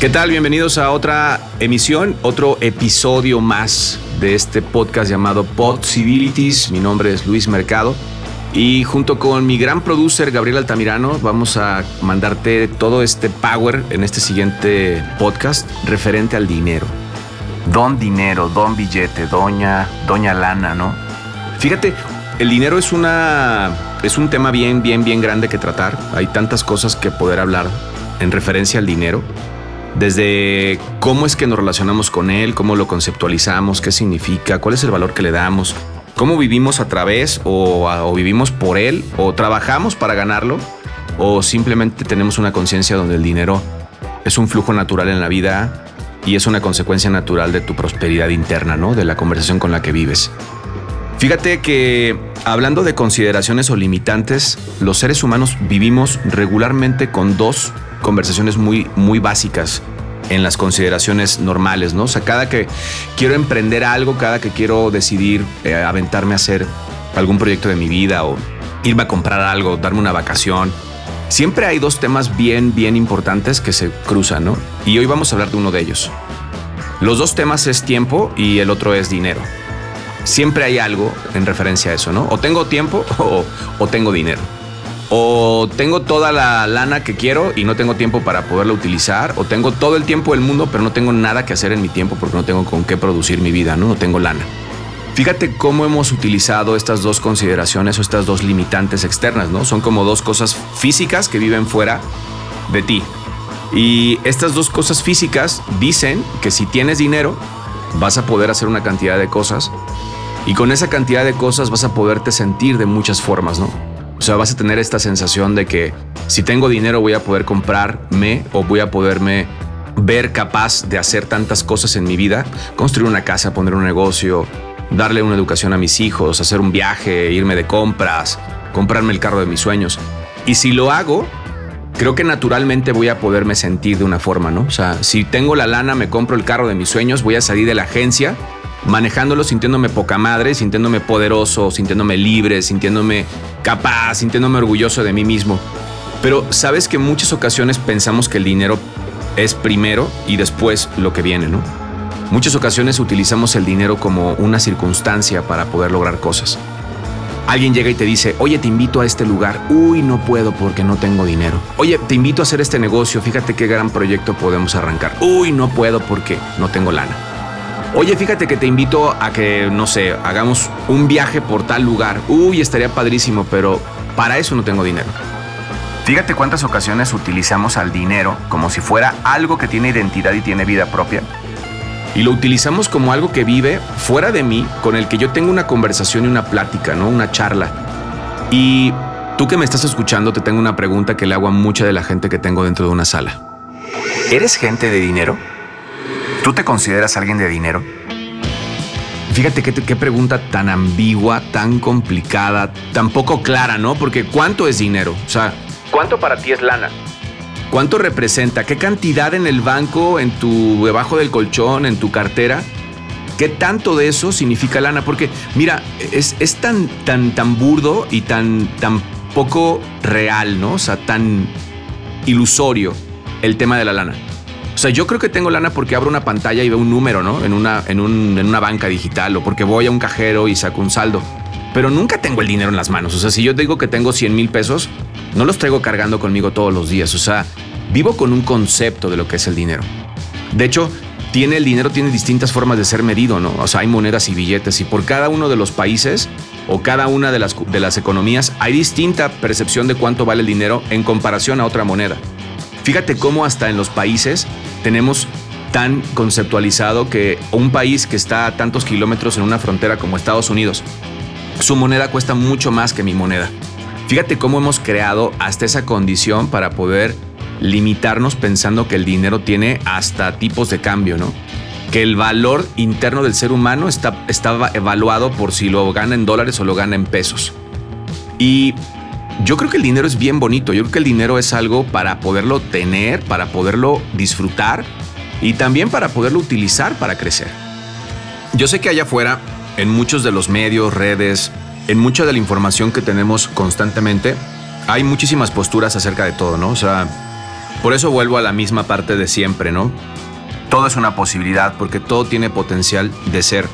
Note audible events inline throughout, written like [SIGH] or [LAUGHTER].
¿Qué tal? Bienvenidos a otra emisión, otro episodio más de este podcast llamado Possibilities. Mi nombre es Luis Mercado y junto con mi gran producer Gabriel Altamirano vamos a mandarte todo este power en este siguiente podcast referente al dinero. Don dinero, don billete, doña, doña lana, ¿no? Fíjate, el dinero es una es un tema bien bien bien grande que tratar. Hay tantas cosas que poder hablar en referencia al dinero desde cómo es que nos relacionamos con él, cómo lo conceptualizamos, qué significa, cuál es el valor que le damos, cómo vivimos a través o, vivimos por él, o trabajamos para ganarlo, o simplemente tenemos una conciencia donde el dinero es un flujo natural en la vida y es una consecuencia natural de tu prosperidad interna, ¿no? De la conversación con la que vives. Fíjate que hablando de consideraciones o limitantes, los seres humanos vivimos regularmente con dos conversaciones muy, muy básicas en las consideraciones normales, ¿no? O sea, cada que quiero emprender algo, cada que quiero decidir eh, aventarme a hacer algún proyecto de mi vida o irme a comprar algo, darme una vacación, siempre hay dos temas bien, bien importantes que se cruzan, ¿no? Y hoy vamos a hablar de uno de ellos. Los dos temas es tiempo y el otro es dinero. Siempre hay algo en referencia a eso, ¿no? O tengo tiempo [LAUGHS] o, o tengo dinero o tengo toda la lana que quiero y no tengo tiempo para poderla utilizar, o tengo todo el tiempo del mundo, pero no tengo nada que hacer en mi tiempo porque no tengo con qué producir mi vida, no, no tengo lana. Fíjate cómo hemos utilizado estas dos consideraciones o estas dos limitantes externas, ¿no? Son como dos cosas físicas que viven fuera de ti. Y estas dos cosas físicas dicen que si tienes dinero, vas a poder hacer una cantidad de cosas y con esa cantidad de cosas vas a poderte sentir de muchas formas, ¿no? Sea, vas a tener esta sensación de que si tengo dinero voy a poder comprarme o voy a poderme ver capaz de hacer tantas cosas en mi vida, construir una casa, poner un negocio, darle una educación a mis hijos, hacer un viaje, irme de compras, comprarme el carro de mis sueños. Y si lo hago, creo que naturalmente voy a poderme sentir de una forma, ¿no? O sea, si tengo la lana, me compro el carro de mis sueños, voy a salir de la agencia manejándolo sintiéndome poca madre, sintiéndome poderoso, sintiéndome libre, sintiéndome capaz, sintiéndome orgulloso de mí mismo. Pero sabes que en muchas ocasiones pensamos que el dinero es primero y después lo que viene, ¿no? Muchas ocasiones utilizamos el dinero como una circunstancia para poder lograr cosas. Alguien llega y te dice, oye, te invito a este lugar. Uy, no puedo porque no tengo dinero. Oye, te invito a hacer este negocio. Fíjate qué gran proyecto podemos arrancar. Uy, no puedo porque no tengo lana. Oye, fíjate que te invito a que, no sé, hagamos un viaje por tal lugar. Uy, estaría padrísimo, pero para eso no tengo dinero. Fíjate cuántas ocasiones utilizamos al dinero como si fuera algo que tiene identidad y tiene vida propia. Y lo utilizamos como algo que vive fuera de mí, con el que yo tengo una conversación y una plática, ¿no? Una charla. Y tú que me estás escuchando, te tengo una pregunta que le hago a mucha de la gente que tengo dentro de una sala. ¿Eres gente de dinero? ¿Tú te consideras alguien de dinero? Fíjate qué, qué, pregunta tan ambigua, tan complicada, tan poco clara, ¿no? Porque ¿cuánto es dinero? O sea, ¿cuánto para ti es lana? ¿Cuánto representa? ¿Qué cantidad en el banco, en tu debajo del colchón, en tu cartera? ¿Qué tanto de eso significa lana? Porque mira, es, es tan, tan, tan burdo y tan, tan poco real, ¿no? O sea, tan ilusorio el tema de la lana. O sea, yo creo que tengo lana porque abro una pantalla y veo un número, ¿no? En una, en, un, en una banca digital o porque voy a un cajero y saco un saldo. Pero nunca tengo el dinero en las manos. O sea, si yo digo que tengo 100 mil pesos, no los traigo cargando conmigo todos los días. O sea, vivo con un concepto de lo que es el dinero. De hecho, tiene el dinero tiene distintas formas de ser medido, ¿no? O sea, hay monedas y billetes y por cada uno de los países o cada una de las, de las economías hay distinta percepción de cuánto vale el dinero en comparación a otra moneda. Fíjate cómo hasta en los países tenemos tan conceptualizado que un país que está a tantos kilómetros en una frontera como Estados Unidos, su moneda cuesta mucho más que mi moneda. Fíjate cómo hemos creado hasta esa condición para poder limitarnos pensando que el dinero tiene hasta tipos de cambio, ¿no? Que el valor interno del ser humano está, está evaluado por si lo gana en dólares o lo gana en pesos. Y yo creo que el dinero es bien bonito, yo creo que el dinero es algo para poderlo tener, para poderlo disfrutar y también para poderlo utilizar para crecer. Yo sé que allá afuera, en muchos de los medios, redes, en mucha de la información que tenemos constantemente, hay muchísimas posturas acerca de todo, ¿no? O sea, Por eso vuelvo a la misma parte de siempre, ¿no? Todo es una posibilidad porque todo tiene potencial de ser.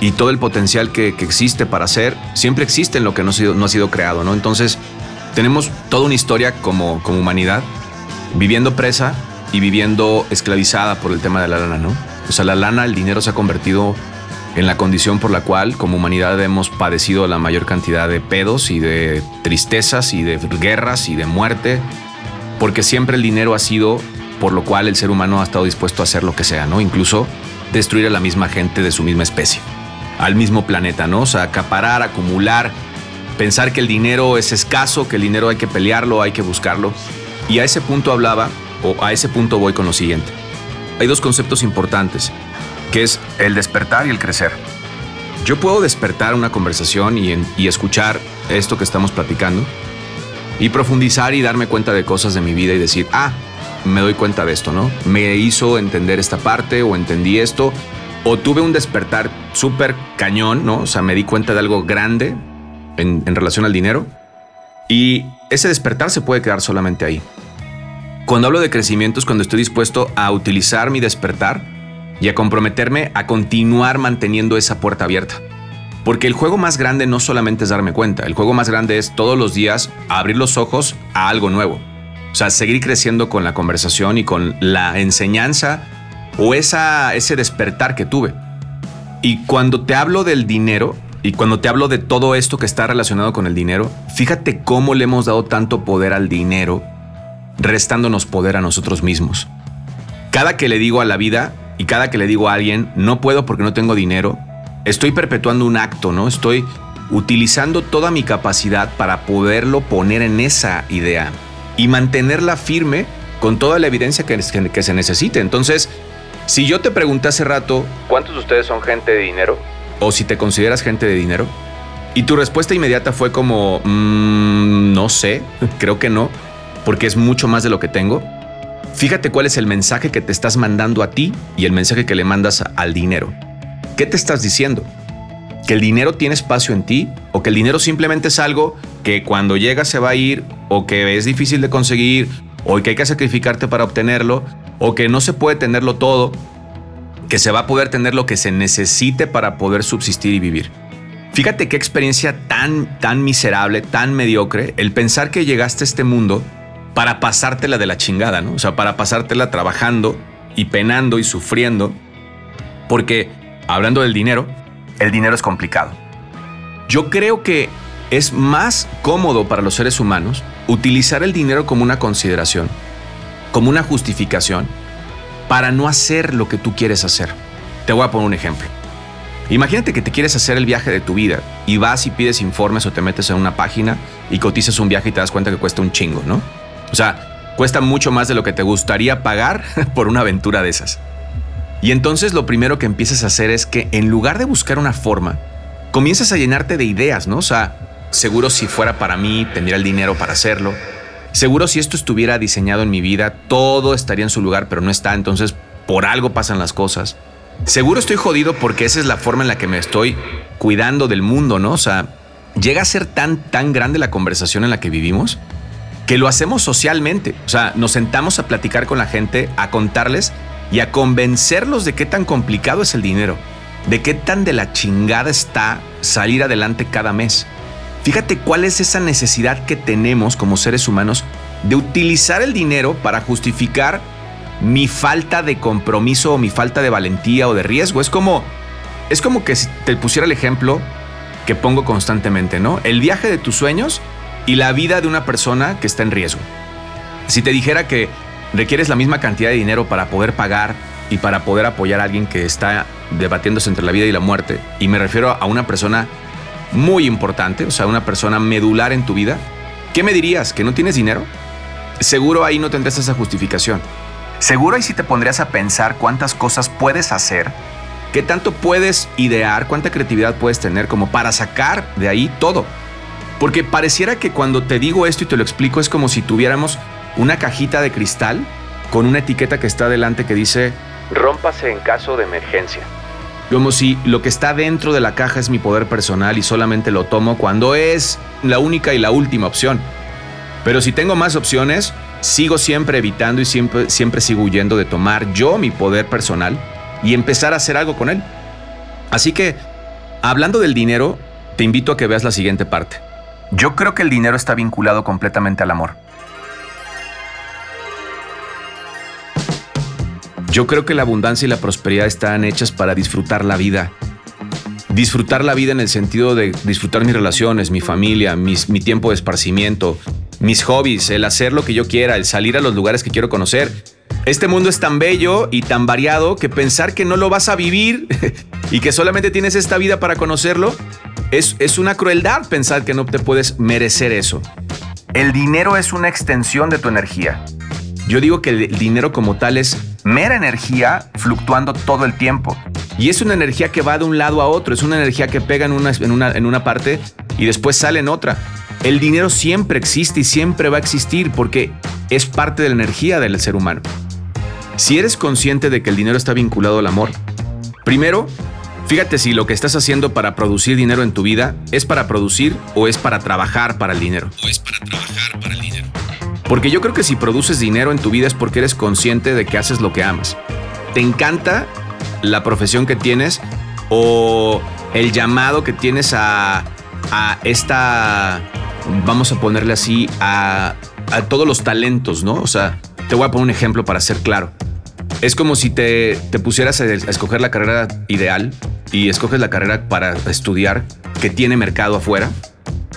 Y todo el potencial que, existe para ser siempre existe en lo que no sido, no ha sido creado, ¿no? Entonces, tenemos toda una historia como, como humanidad viviendo presa y viviendo esclavizada por el tema de la lana, ¿no? O sea, la lana, el dinero se ha convertido en la condición por la cual como humanidad hemos padecido la mayor cantidad de pedos y de tristezas y de guerras y de muerte, porque siempre el dinero ha sido por lo cual el ser humano ha estado dispuesto a hacer lo que sea, ¿no? Incluso destruir a la misma gente de su misma especie, al mismo planeta, ¿no? O sea, acaparar, acumular, pensar que el dinero es escaso, que el dinero hay que pelearlo, hay que buscarlo. Y a ese punto hablaba, o a ese punto voy con lo siguiente. Hay dos conceptos importantes, que es el despertar y el crecer. Yo puedo despertar una conversación y, y escuchar esto que estamos platicando y profundizar y darme cuenta de cosas de mi vida y decir, ah, me doy cuenta de esto, ¿no? Me hizo entender esta parte o entendí esto o tuve un despertar súper cañón, ¿no? O sea, me di cuenta de algo grande en, relación al dinero y ese despertar se puede quedar solamente ahí. Cuando hablo de crecimiento es cuando estoy dispuesto a utilizar mi despertar y a comprometerme a continuar manteniendo esa puerta abierta. Porque el juego más grande no solamente es darme cuenta, el juego más grande es todos los días abrir los ojos a algo nuevo. O sea, seguir creciendo con la conversación y con la enseñanza o esa, ese despertar que tuve. Y cuando te hablo del dinero y cuando te hablo de todo esto que está relacionado con el dinero, fíjate cómo le hemos dado tanto poder al dinero, restándonos poder a nosotros mismos. Cada que le digo a la vida y cada que le digo a alguien, no puedo porque no tengo dinero, estoy perpetuando un acto, ¿no? Estoy utilizando toda mi capacidad para poderlo poner en esa idea y mantenerla firme con toda la evidencia que, que, se necesite. Entonces, si yo te pregunté hace rato, ¿cuántos de ustedes son gente de dinero? O si te consideras gente de dinero. Y tu respuesta inmediata fue como, mmm, no sé, creo que no, porque es mucho más de lo que tengo. Fíjate cuál es el mensaje que te estás mandando a ti y el mensaje que le mandas al dinero. ¿Qué te estás diciendo? ¿Que el dinero tiene espacio en ti? ¿O que el dinero simplemente es algo que cuando llega se va a ir o que es difícil de conseguir o que hay que sacrificarte para obtenerlo o que no se puede tenerlo todo, que se va a poder tener lo que se necesite para poder subsistir y vivir. Fíjate qué experiencia tan, tan miserable, tan mediocre, el pensar que llegaste a este mundo para pasártela de la chingada, ¿no? O sea, para pasártela trabajando y penando y sufriendo. Porque, hablando del dinero, el dinero es complicado. Yo creo que es más cómodo para los seres humanos utilizar el dinero como una consideración, como una justificación, para no hacer lo que tú quieres hacer. Te voy a poner un ejemplo. Imagínate que te quieres hacer el viaje de tu vida y vas y pides informes o te metes en una página y cotizas un viaje y te das cuenta que cuesta un chingo, ¿no? O sea, cuesta mucho más de lo que te gustaría pagar [LAUGHS] por una aventura de esas. Y entonces lo primero que empiezas a hacer es que en lugar de buscar una forma, comienzas a llenarte de ideas, ¿no? O sea, Seguro si fuera para mí, tendría el dinero para hacerlo. Seguro si esto estuviera diseñado en mi vida, todo estaría en su lugar, pero no está, entonces por algo pasan las cosas. Seguro estoy jodido porque esa es la forma en la que me estoy cuidando del mundo, ¿no? O sea, llega a ser tan, tan grande la conversación en la que vivimos que lo hacemos socialmente. O sea, nos sentamos a platicar con la gente, a contarles y a convencerlos de qué tan complicado es el dinero, de qué tan de la chingada está salir adelante cada mes. Fíjate cuál es esa necesidad que tenemos como seres humanos de utilizar el dinero para justificar mi falta de compromiso o mi falta de valentía o de riesgo. Es como, es como que te pusiera el ejemplo que pongo constantemente, ¿no? El viaje de tus sueños y la vida de una persona que está en riesgo. Si te dijera que requieres la misma cantidad de dinero para poder pagar y para poder apoyar a alguien que está debatiéndose entre la vida y la muerte, y me refiero a una persona muy importante, o sea, una persona medular en tu vida, ¿qué me dirías? ¿Que no tienes dinero? Seguro ahí no tendrás esa justificación. Seguro ahí sí te pondrías a pensar cuántas cosas puedes hacer, qué tanto puedes idear, cuánta creatividad puedes tener como para sacar de ahí todo. Porque pareciera que cuando te digo esto y te lo explico es como si tuviéramos una cajita de cristal con una etiqueta que está delante que dice rómpase en caso de emergencia. Como si lo que está dentro de la caja es mi poder personal y solamente lo tomo cuando es la única y la última opción. Pero si tengo más opciones, sigo siempre evitando y siempre, siempre sigo huyendo de tomar yo mi poder personal y empezar a hacer algo con él. Así que, hablando del dinero, te invito a que veas la siguiente parte. Yo creo que el dinero está vinculado completamente al amor. Yo creo que la abundancia y la prosperidad están hechas para disfrutar la vida. Disfrutar la vida en el sentido de disfrutar mis relaciones, mi familia, mi tiempo de esparcimiento, mis hobbies, el hacer lo que yo quiera, el salir a los lugares que quiero conocer. Este mundo es tan bello y tan variado que pensar que no lo vas a vivir [LAUGHS] y que solamente tienes esta vida para conocerlo es, es una crueldad pensar que no te puedes merecer eso. El dinero es una extensión de tu energía. Yo digo que el dinero como tal es mera energía fluctuando todo el tiempo. Y es una energía que va de un lado a otro, es una energía que pega en una, en una, en una parte y después sale en otra. El dinero siempre existe y siempre va a existir porque es parte de la energía del ser humano. Si eres consciente de que el dinero está vinculado al amor, primero, fíjate si lo que estás haciendo para producir dinero en tu vida es para producir o es para trabajar para el dinero. Porque yo creo que si produces dinero en tu vida es porque eres consciente de que haces lo que amas. Te encanta la profesión que tienes o el llamado que tienes a, esta, vamos a ponerle así, a, a todos los talentos, ¿no? O sea, te voy a poner un ejemplo para ser claro. Es como si te, te, pusieras a escoger la carrera ideal y escoges la carrera para estudiar que tiene mercado afuera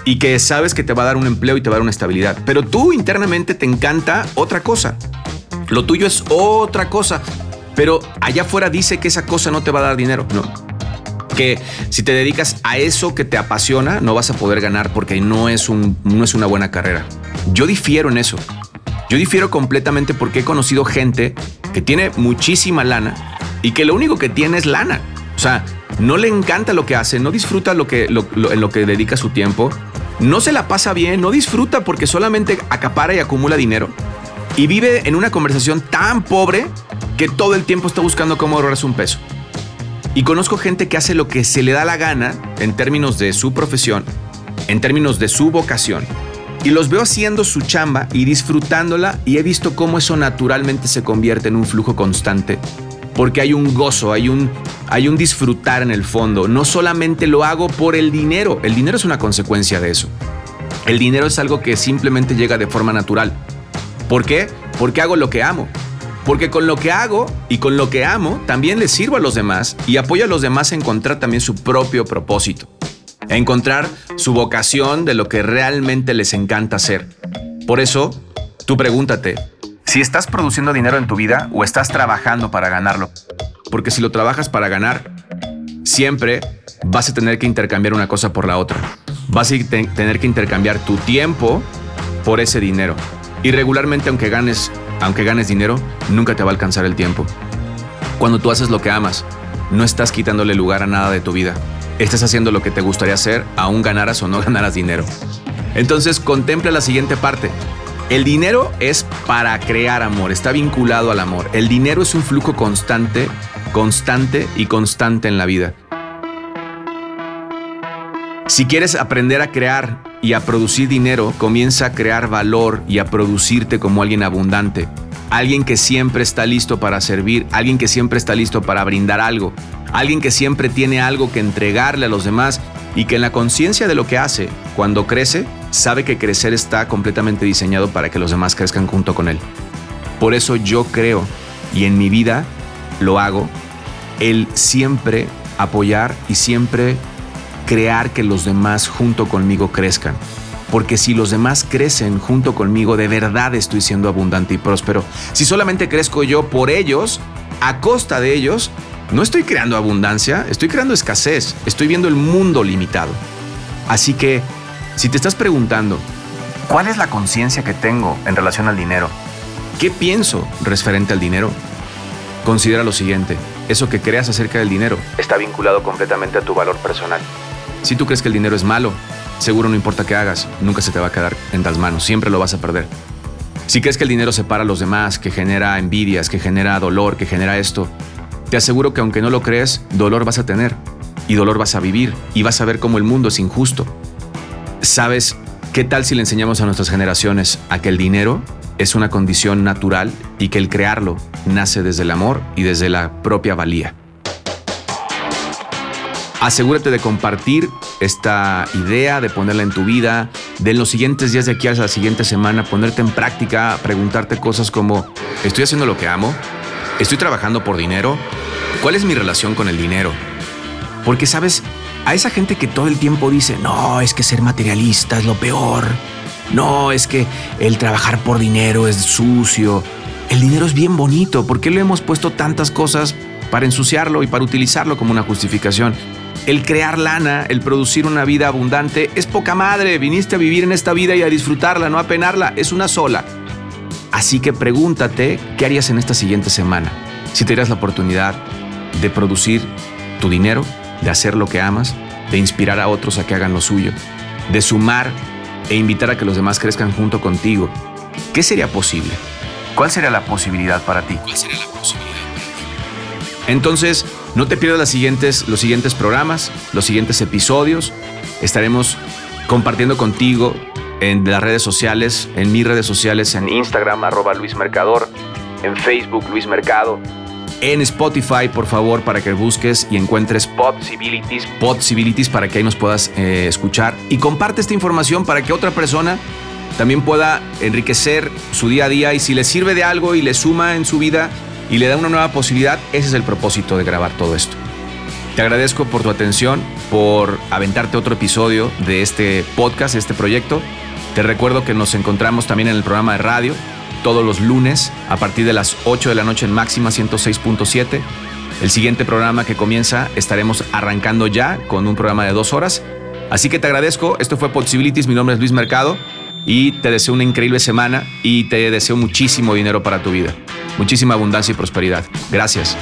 y que sabes que te va a dar un empleo y te va a dar una estabilidad. Pero tú internamente te encanta otra cosa. Lo tuyo es otra cosa. Pero allá afuera dice que esa cosa no te va a dar dinero. No. Que si te dedicas a eso que te apasiona, no vas a poder ganar porque no es, un, no es una buena carrera. Yo difiero en eso. Yo difiero completamente porque he conocido gente que tiene muchísima lana y que lo único que tiene es lana. O sea, no le encanta lo que hace, no disfruta lo que, en lo que dedica su tiempo no se la pasa bien, no disfruta porque solamente acapara y acumula dinero. Y vive en una conversación tan pobre que todo el tiempo está buscando cómo ahorrarse un peso. Y conozco gente que hace lo que se le da la gana en términos de su profesión, en términos de su vocación. Y los veo haciendo su chamba y disfrutándola y he visto cómo eso naturalmente se convierte en un flujo constante porque hay un gozo, hay un, hay un disfrutar en el fondo. No solamente lo hago por el dinero, el dinero es una consecuencia de eso. El dinero es algo que simplemente llega de forma natural. ¿Por qué? Porque hago lo que amo. Porque con lo que hago y con lo que amo también les sirvo a los demás y apoyo a los demás a encontrar también su propio propósito. A encontrar su vocación de lo que realmente les encanta hacer. Por eso, tú pregúntate, si estás produciendo dinero en tu vida o estás trabajando para ganarlo. Porque si lo trabajas para ganar, siempre vas a tener que intercambiar una cosa por la otra. Vas a tener que intercambiar tu tiempo por ese dinero. Y regularmente aunque ganes, aunque ganes dinero, nunca te va a alcanzar el tiempo. Cuando tú haces lo que amas, no estás quitándole lugar a nada de tu vida. Estás haciendo lo que te gustaría hacer, aún ganaras o no [LAUGHS] ganaras dinero. Entonces contempla la siguiente parte. El dinero es para crear amor, está vinculado al amor. El dinero es un flujo constante, constante y constante en la vida. Si quieres aprender a crear y a producir dinero, comienza a crear valor y a producirte como alguien abundante, alguien que siempre está listo para servir, alguien que siempre está listo para brindar algo, alguien que siempre tiene algo que entregarle a los demás y que en la conciencia de lo que hace, cuando crece, sabe que crecer está completamente diseñado para que los demás crezcan junto con él. Por eso yo creo, y en mi vida lo hago, el siempre apoyar y siempre crear que los demás junto conmigo crezcan. Porque si los demás crecen junto conmigo, de verdad estoy siendo abundante y próspero. Si solamente crezco yo por ellos, a costa de ellos, no estoy creando abundancia, estoy creando escasez, estoy viendo el mundo limitado. Así que, si te estás preguntando, ¿cuál es la conciencia que tengo en relación al dinero? ¿Qué pienso referente al dinero? Considera lo siguiente, eso que creas acerca del dinero está vinculado completamente a tu valor personal. Si tú crees que el dinero es malo, seguro no importa qué hagas, nunca se te va a quedar en las manos, siempre lo vas a perder. Si crees que el dinero separa a los demás, que genera envidias, que genera dolor, que genera esto, te aseguro que aunque no lo crees, dolor vas a tener y dolor vas a vivir y vas a ver cómo el mundo es injusto. ¿Sabes qué tal si le enseñamos a nuestras generaciones a que el dinero es una condición natural y que el crearlo nace desde el amor y desde la propia valía. Asegúrate de compartir esta idea, de ponerla en tu vida, de los siguientes días de aquí a la siguiente semana ponerte en práctica, preguntarte cosas como, ¿estoy haciendo lo que amo? ¿Estoy trabajando por dinero? ¿Cuál es mi relación con el dinero? Porque, sabes, a esa gente que todo el tiempo dice, no, es que ser materialista es lo peor, no, es que el trabajar por dinero es sucio, el dinero es bien bonito, ¿por qué le hemos puesto tantas cosas para ensuciarlo y para utilizarlo como una justificación? El crear lana, el producir una vida abundante, es poca madre. Viniste a vivir en esta vida y a disfrutarla, no a penarla. Es una sola. Así que pregúntate qué harías en esta siguiente semana. Si te dieras la oportunidad de producir tu dinero, de hacer lo que amas, de inspirar a otros a que hagan lo suyo, de sumar e invitar a que los demás crezcan junto contigo. ¿Qué sería posible? ¿Cuál sería la posibilidad para ti? ¿Cuál sería la posibilidad? Entonces, no te pierdas las siguientes, los siguientes programas, los siguientes episodios. Estaremos compartiendo contigo en las redes sociales, en mis redes sociales, en Instagram, arroba Luis Mercador, en Facebook, Luis Mercado, en Spotify, por favor, para que busques y encuentres Possibilities, Possibilities, para que ahí nos puedas eh, escuchar. Y comparte esta información para que otra persona también pueda enriquecer su día a día y si le sirve de algo y le suma en su vida, y le da una nueva posibilidad, ese es el propósito de grabar todo esto. Te agradezco por tu atención, por aventarte otro episodio de este podcast, este proyecto. Te recuerdo que nos encontramos también en el programa de radio todos los lunes a partir de las 8 de la noche en máxima 106.7. El siguiente programa que comienza estaremos arrancando ya con un programa de dos horas. Así que te agradezco. Esto fue Possibilities. Mi nombre es Luis Mercado y te deseo una increíble semana y te deseo muchísimo dinero para tu vida muchísima abundancia y prosperidad. Gracias.